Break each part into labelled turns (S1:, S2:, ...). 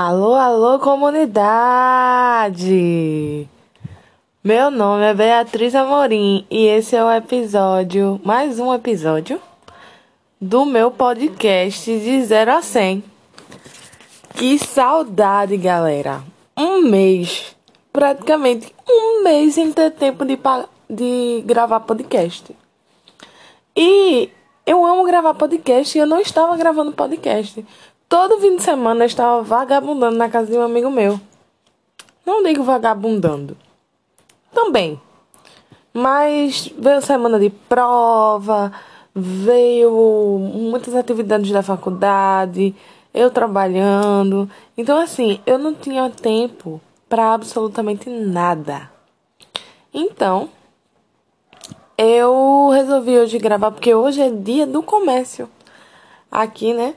S1: Alô, alô, comunidade! Meu nome é Beatriz Amorim e esse é o episódio, mais um episódio, do meu podcast de 0 a 100. Que saudade, galera! Um mês, praticamente um mês sem ter tempo de, de gravar podcast. E eu amo gravar podcast e eu não estava gravando podcast. Todo fim de semana eu estava vagabundando na casa de um amigo meu. Não digo vagabundando. Também. Mas veio semana de prova, veio muitas atividades da faculdade, eu trabalhando. Então, assim, eu não tinha tempo para absolutamente nada. Então, eu resolvi hoje gravar porque hoje é dia do comércio aqui, né?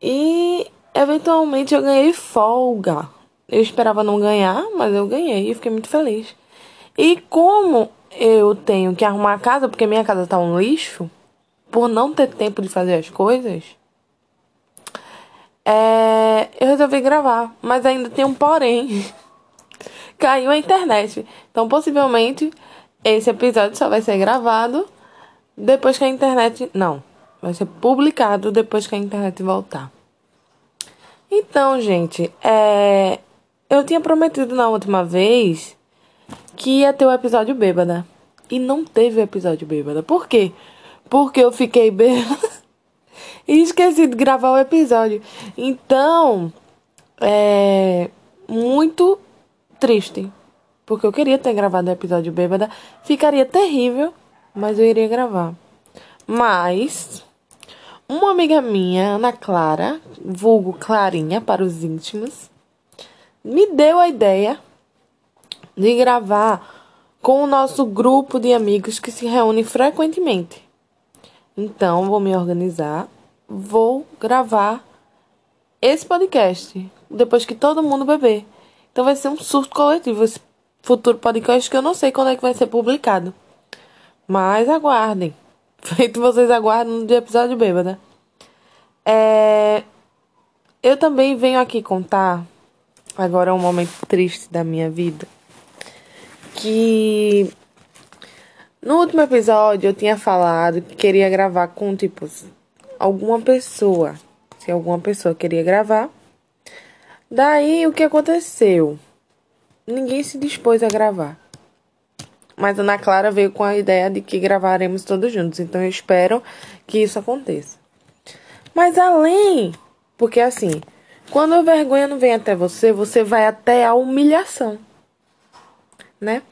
S1: E eventualmente eu ganhei folga. Eu esperava não ganhar, mas eu ganhei e fiquei muito feliz. E como eu tenho que arrumar a casa, porque minha casa tá um lixo, por não ter tempo de fazer as coisas, é, eu resolvi gravar. Mas ainda tem um porém. Caiu a internet. Então possivelmente esse episódio só vai ser gravado depois que a internet. Não, Vai ser publicado depois que a internet voltar. Então, gente, é... eu tinha prometido na última vez que ia ter o episódio bêbada. E não teve o episódio bêbada. Por quê? Porque eu fiquei bêbada e esqueci de gravar o episódio. Então, é muito triste. Porque eu queria ter gravado o episódio bêbada. Ficaria terrível, mas eu iria gravar. Mas uma amiga minha, Ana Clara, vulgo Clarinha para os íntimos, me deu a ideia de gravar com o nosso grupo de amigos que se reúne frequentemente. Então, vou me organizar, vou gravar esse podcast depois que todo mundo beber. Então vai ser um surto coletivo esse futuro podcast que eu não sei quando é que vai ser publicado. Mas aguardem. Feito vocês aguardam no episódio bêbada. É... Eu também venho aqui contar, agora é um momento triste da minha vida, que no último episódio eu tinha falado que queria gravar com, tipo, alguma pessoa. Se alguma pessoa queria gravar. Daí o que aconteceu? Ninguém se dispôs a gravar. Mas a Ana Clara veio com a ideia de que gravaremos todos juntos. Então eu espero que isso aconteça. Mas além, porque assim, quando a vergonha não vem até você, você vai até a humilhação, né?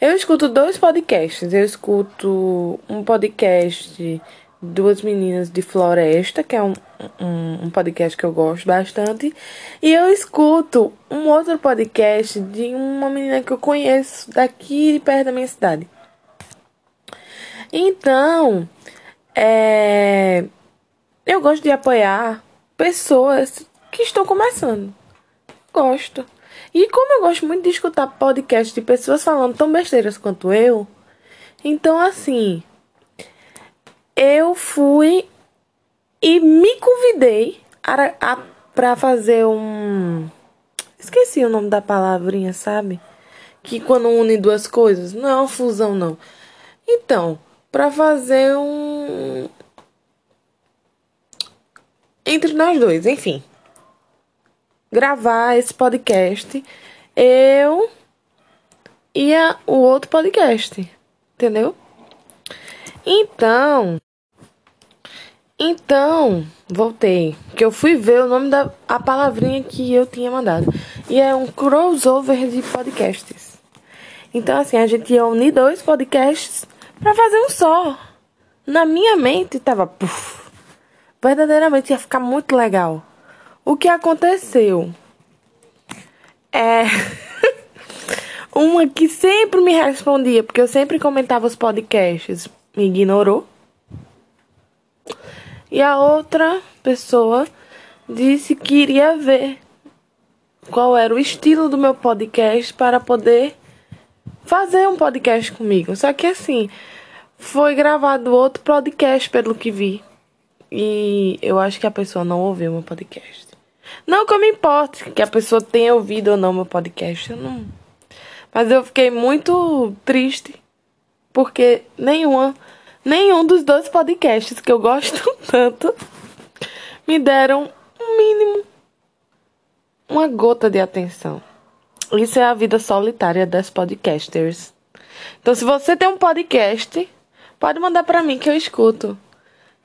S1: Eu escuto dois podcasts. Eu escuto um podcast duas meninas de floresta, que é um, um, um, podcast que eu gosto bastante. E eu escuto um outro podcast de uma menina que eu conheço daqui perto da minha cidade. Então, é, eu gosto de apoiar pessoas que estão começando. Gosto. E como eu gosto muito de escutar podcasts de pessoas falando tão besteiras quanto eu, então assim, eu fui e me convidei para fazer um. Esqueci o nome da palavrinha, sabe? Que quando une duas coisas, não é uma fusão, não. Então, para fazer um. Entre nós dois, enfim. Gravar esse podcast, eu e a, o outro podcast, entendeu? Então, então, voltei. Que eu fui ver o nome da a palavrinha que eu tinha mandado. E é um crossover de podcasts. Então, assim, a gente ia unir dois podcasts para fazer um só. Na minha mente tava. Puff, verdadeiramente ia ficar muito legal. O que aconteceu? É. uma que sempre me respondia, porque eu sempre comentava os podcasts, me ignorou. E a outra pessoa disse que iria ver qual era o estilo do meu podcast para poder fazer um podcast comigo. Só que assim, foi gravado outro podcast pelo que vi. E eu acho que a pessoa não ouviu meu podcast. Não que eu me importe que a pessoa tenha ouvido ou não meu podcast, eu não. Mas eu fiquei muito triste porque nenhuma, nenhum dos dois podcasts que eu gosto tanto me deram um mínimo, uma gota de atenção. Isso é a vida solitária das podcasters. Então, se você tem um podcast, pode mandar para mim que eu escuto.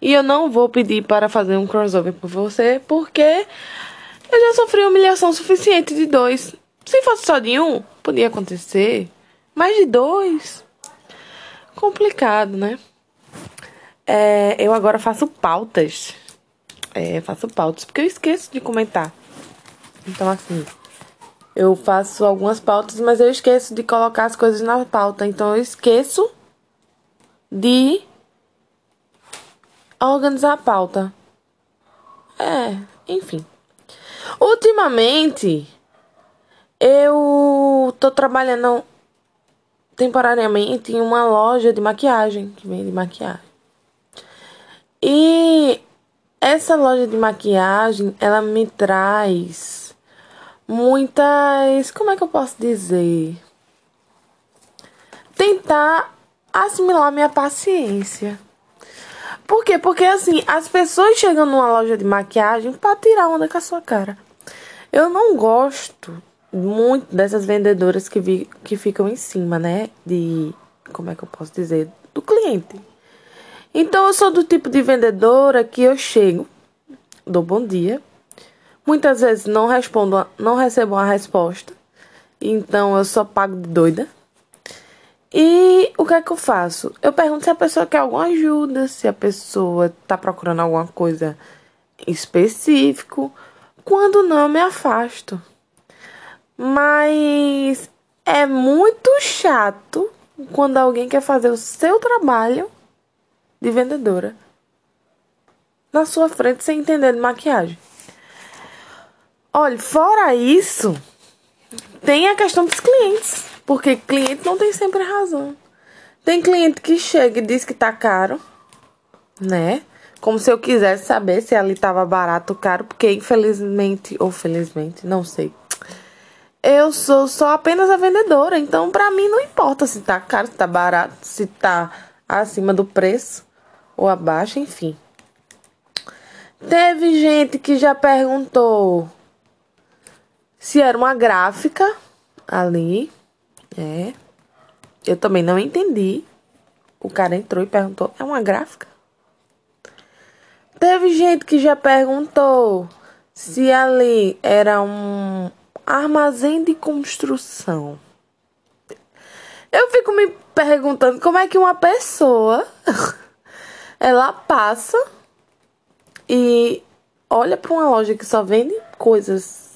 S1: E eu não vou pedir para fazer um crossover por você, porque eu já sofri humilhação suficiente de dois. Se fosse só de um, podia acontecer. Mas de dois. Complicado, né? É, eu agora faço pautas. É, faço pautas, porque eu esqueço de comentar. Então, assim, eu faço algumas pautas, mas eu esqueço de colocar as coisas na pauta. Então, eu esqueço de organizar a pauta. É, enfim. Ultimamente, eu tô trabalhando temporariamente em uma loja de maquiagem, que vende maquiagem. E essa loja de maquiagem, ela me traz muitas, como é que eu posso dizer? Tentar assimilar minha paciência. Por quê? Porque assim, as pessoas chegam numa loja de maquiagem para tirar onda com a sua cara. Eu não gosto muito dessas vendedoras que, vi, que ficam em cima, né? De. Como é que eu posso dizer? Do cliente. Então eu sou do tipo de vendedora que eu chego, dou bom dia. Muitas vezes não respondo, não recebo uma resposta. Então eu só pago de doida. E o que é que eu faço? Eu pergunto se a pessoa quer alguma ajuda, se a pessoa está procurando alguma coisa específico. Quando não, eu me afasto. Mas é muito chato quando alguém quer fazer o seu trabalho de vendedora na sua frente sem entender de maquiagem. Olha, fora isso, tem a questão dos clientes. Porque cliente não tem sempre razão. Tem cliente que chega e diz que tá caro, né? Como se eu quisesse saber se ali tava barato ou caro, porque infelizmente ou felizmente, não sei. Eu sou só apenas a vendedora, então para mim não importa se tá caro, se tá barato, se tá acima do preço ou abaixo, enfim. Teve gente que já perguntou se era uma gráfica ali. É. Eu também não entendi. O cara entrou e perguntou: é uma gráfica? Teve gente que já perguntou se ali era um armazém de construção. Eu fico me perguntando como é que uma pessoa ela passa e olha para uma loja que só vende coisas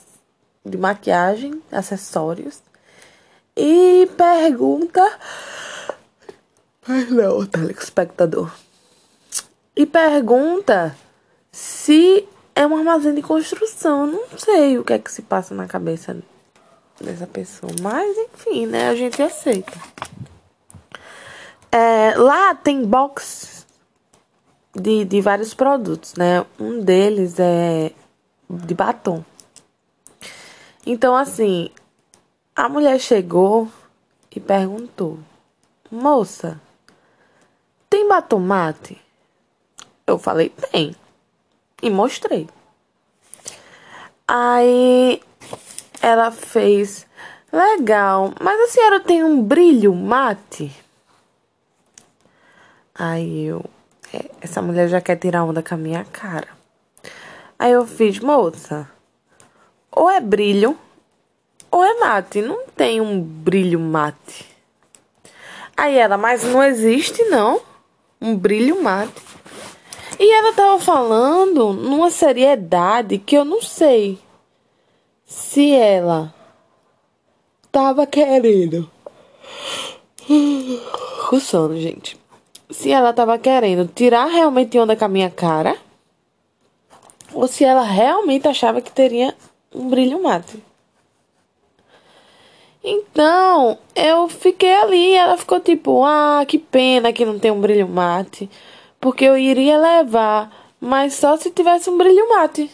S1: de maquiagem, acessórios e pergunta. Não, telespectador. E pergunta se é um armazém de construção. Não sei o que é que se passa na cabeça dessa pessoa. Mas enfim, né? A gente aceita. É, lá tem box de, de vários produtos, né? Um deles é de batom. Então, assim, a mulher chegou e perguntou: Moça, tem batom mate? Eu falei: Tem. E mostrei. Aí ela fez: Legal, mas a senhora tem um brilho mate? Aí eu: Essa mulher já quer tirar onda com a minha cara. Aí eu fiz: Moça, ou é brilho ou é mate, não tem um brilho mate. Aí ela, mas não existe não um brilho mate. E ela tava falando numa seriedade que eu não sei se ela tava querendo. O sono, gente se ela estava querendo tirar realmente onda com a minha cara ou se ela realmente achava que teria um brilho mate. Então, eu fiquei ali, ela ficou tipo, ah, que pena que não tem um brilho mate, porque eu iria levar, mas só se tivesse um brilho mate.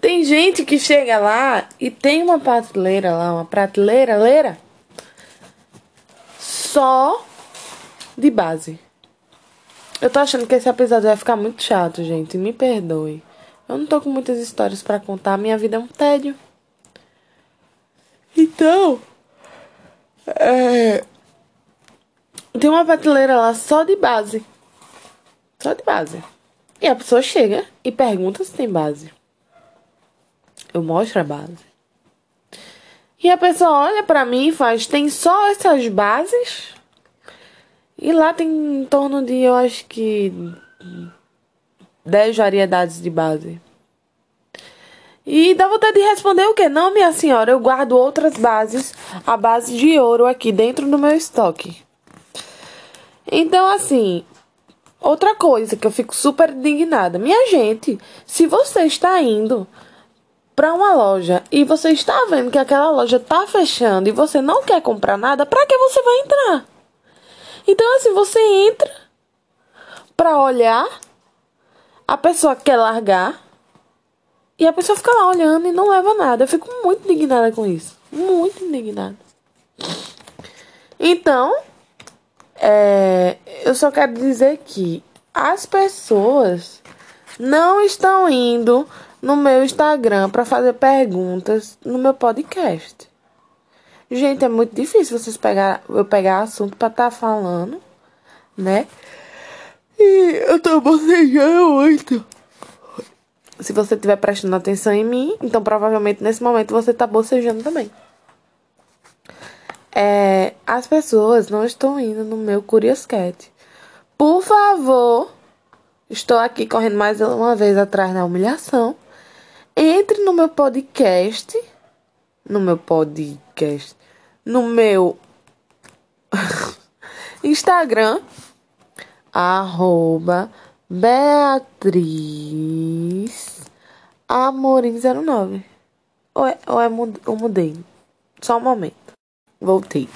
S1: Tem gente que chega lá e tem uma prateleira lá, uma prateleira, leira, só de base. Eu tô achando que esse episódio vai ficar muito chato, gente. Me perdoe. Eu não tô com muitas histórias para contar. Minha vida é um tédio. Então. É... Tem uma prateleira lá só de base. Só de base. E a pessoa chega e pergunta se tem base. Eu mostro a base. E a pessoa olha para mim e faz: tem só essas bases? E lá tem em torno de, eu acho que, 10 variedades de base. E dá vontade de responder o quê? Não, minha senhora, eu guardo outras bases, a base de ouro aqui dentro do meu estoque. Então, assim, outra coisa que eu fico super indignada. Minha gente, se você está indo para uma loja e você está vendo que aquela loja tá fechando e você não quer comprar nada, para que você vai entrar? Então, assim, você entra pra olhar, a pessoa quer largar, e a pessoa fica lá olhando e não leva nada. Eu fico muito indignada com isso. Muito indignada. Então, é, eu só quero dizer que as pessoas não estão indo no meu Instagram para fazer perguntas no meu podcast. Gente, é muito difícil vocês pegar, eu pegar assunto pra estar tá falando, né? E eu tô bocejando muito. Se você estiver prestando atenção em mim, então provavelmente nesse momento você tá bocejando também. É, as pessoas não estão indo no meu Curious Cat. Por favor, estou aqui correndo mais uma vez atrás da humilhação. Entre no meu podcast no meu podcast, no meu Instagram, arroba Beatriz Amorim09. Ou, é, ou é, eu mudei? Só um momento. Voltei.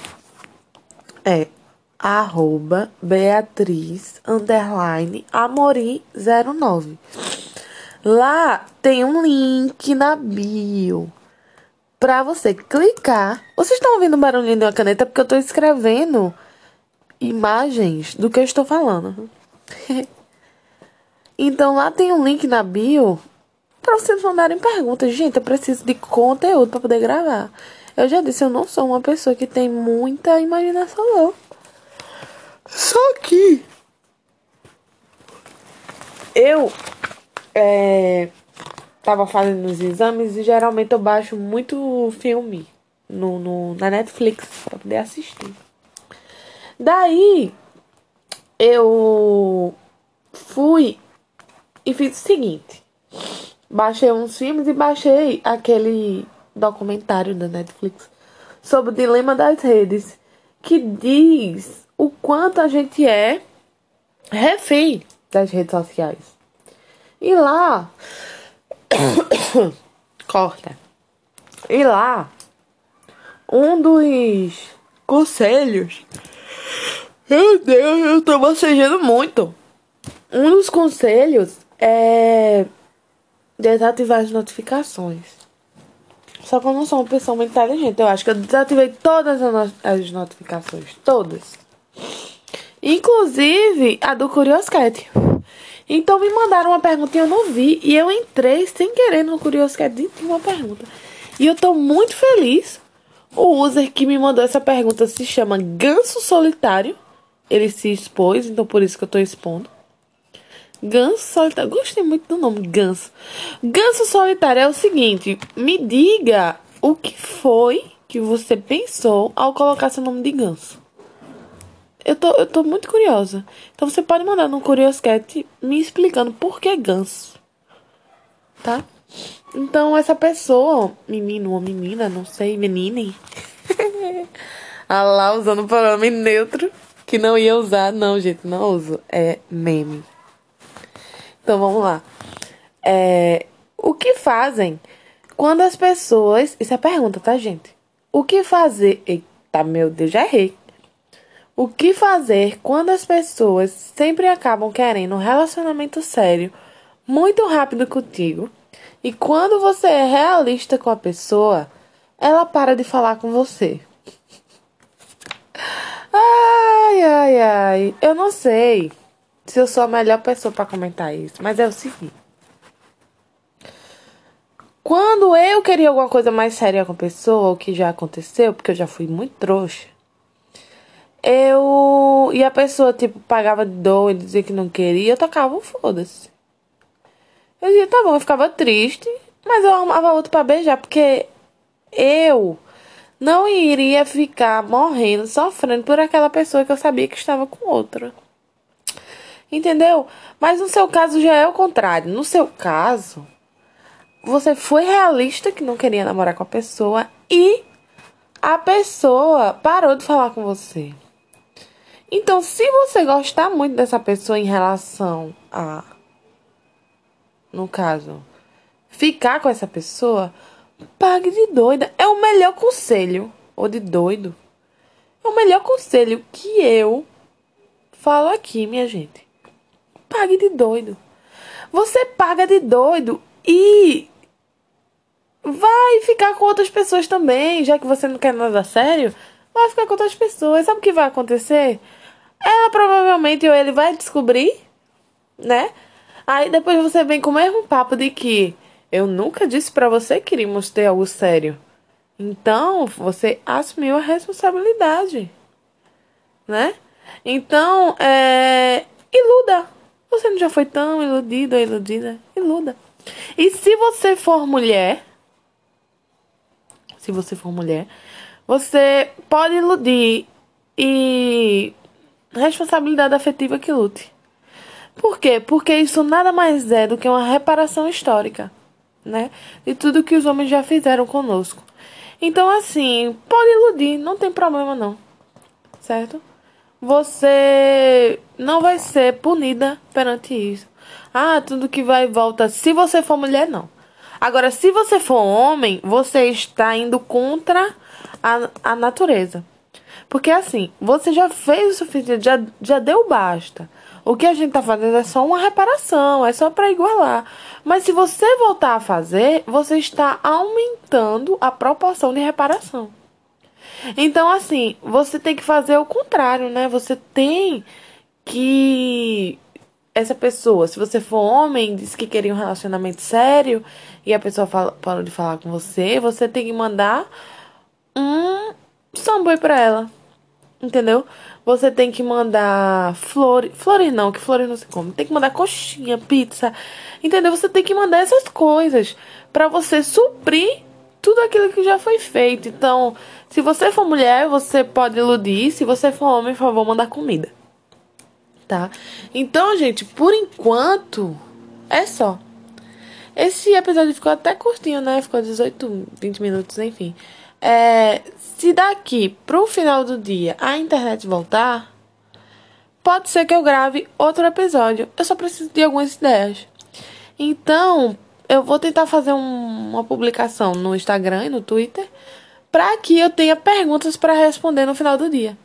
S1: É arroba Beatriz underline Amorim 09. Lá tem um link na bio para você clicar. Vocês estão ouvindo o barulhinho de uma caneta porque eu estou escrevendo imagens do que eu estou falando. então lá tem um link na bio para vocês mandarem perguntas. Gente, eu preciso de conteúdo para poder gravar. Eu já disse, eu não sou uma pessoa que tem muita imaginação, não. Só que eu é, tava fazendo os exames e geralmente eu baixo muito filme no, no, na Netflix pra poder assistir. Daí eu fui e fiz o seguinte: baixei uns filmes e baixei aquele documentário da Netflix sobre o dilema das redes, que diz o quanto a gente é refém das redes sociais. E lá Corta. E lá, um dos conselhos. Meu Deus, eu tô bocejando muito. Um dos conselhos é desativar as notificações. Só que eu não sou uma pessoa muito inteligente. Eu acho que eu desativei todas as notificações. Todas. Inclusive a do Curioscat. Então me mandaram uma pergunta e eu não vi. E eu entrei sem querer no Curioscat e tinha uma pergunta. E eu tô muito feliz. O user que me mandou essa pergunta se chama Ganso Solitário. Ele se expôs, então por isso que eu tô expondo. Ganso Solitário. Gostei muito do nome, Ganso. Ganso Solitário é o seguinte: me diga o que foi que você pensou ao colocar seu nome de ganso. Eu tô, eu tô muito curiosa. Então você pode mandar no Curioscat me explicando por que ganso. Tá? Então essa pessoa, menino ou menina, não sei, menine. ah lá, usando o pronome neutro. Que não ia usar, não, gente, não uso. É meme. Então vamos lá. É, o que fazem quando as pessoas. Isso é pergunta, tá, gente? O que fazer. Eita, meu Deus, já errei. O que fazer quando as pessoas sempre acabam querendo um relacionamento sério muito rápido contigo, E quando você é realista com a pessoa, ela para de falar com você. Ai, ai, ai. Eu não sei se eu sou a melhor pessoa para comentar isso, mas é o seguinte. Quando eu queria alguma coisa mais séria com a pessoa, o que já aconteceu, porque eu já fui muito trouxa, eu. E a pessoa, tipo, pagava de doido, dizia que não queria, eu tocava um foda-se. Eu dizia, tá bom, eu ficava triste, mas eu arrumava outro pra beijar, porque eu não iria ficar morrendo, sofrendo por aquela pessoa que eu sabia que estava com outra. Entendeu? Mas no seu caso já é o contrário. No seu caso, você foi realista que não queria namorar com a pessoa e a pessoa parou de falar com você. Então, se você gostar muito dessa pessoa em relação a no caso, ficar com essa pessoa, Pague de doida. É o melhor conselho. Ou de doido. É o melhor conselho que eu falo aqui, minha gente. Pague de doido. Você paga de doido e vai ficar com outras pessoas também, já que você não quer nada sério. Vai ficar com outras pessoas. Sabe o que vai acontecer? Ela provavelmente ou ele vai descobrir, né? Aí depois você vem com o mesmo papo de que eu nunca disse para você que iríamos ter algo sério. Então, você assumiu a responsabilidade, né? Então, é... iluda. Você não já foi tão iludido ou iludida? Iluda. E se você for mulher, se você for mulher, você pode iludir e responsabilidade afetiva que lute. Por quê? Porque isso nada mais é do que uma reparação histórica né? De tudo que os homens já fizeram conosco. Então, assim, pode iludir, não tem problema não. Certo? Você não vai ser punida perante isso. Ah, tudo que vai e volta. Se você for mulher, não. Agora, se você for homem, você está indo contra a, a natureza. Porque assim, você já fez o suficiente, já, já deu basta. O que a gente tá fazendo é só uma reparação, é só para igualar. Mas se você voltar a fazer, você está aumentando a proporção de reparação. Então, assim, você tem que fazer o contrário, né? Você tem que. Essa pessoa, se você for homem, disse que queria um relacionamento sério e a pessoa fala, parou de falar com você, você tem que mandar um sambo pra ela. Entendeu? Você tem que mandar flores. Flores não, que flores não se come. Tem que mandar coxinha, pizza. Entendeu? Você tem que mandar essas coisas para você suprir tudo aquilo que já foi feito. Então, se você for mulher, você pode iludir. Se você for homem, por favor, mandar comida. Tá? Então, gente, por enquanto, é só. Esse episódio ficou até curtinho, né? Ficou 18, 20 minutos, enfim. É, se daqui pro final do dia a internet voltar, pode ser que eu grave outro episódio. Eu só preciso de algumas ideias. Então, eu vou tentar fazer um, uma publicação no Instagram e no Twitter para que eu tenha perguntas para responder no final do dia.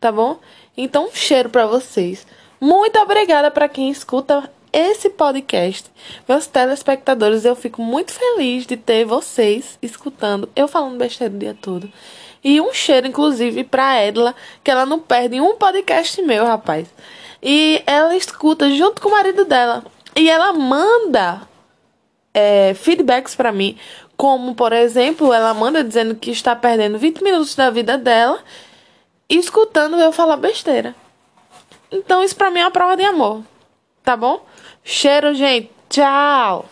S1: Tá bom? Então, um cheiro para vocês. Muito obrigada para quem escuta esse podcast, meus telespectadores, eu fico muito feliz de ter vocês escutando eu falando besteira o dia todo. E um cheiro, inclusive, pra Edla, que ela não perde um podcast meu, rapaz. E ela escuta junto com o marido dela. E ela manda é, feedbacks para mim. Como, por exemplo, ela manda dizendo que está perdendo 20 minutos da vida dela escutando eu falar besteira. Então, isso pra mim é uma prova de amor. Tá bom? Cheiro, gente. Tchau.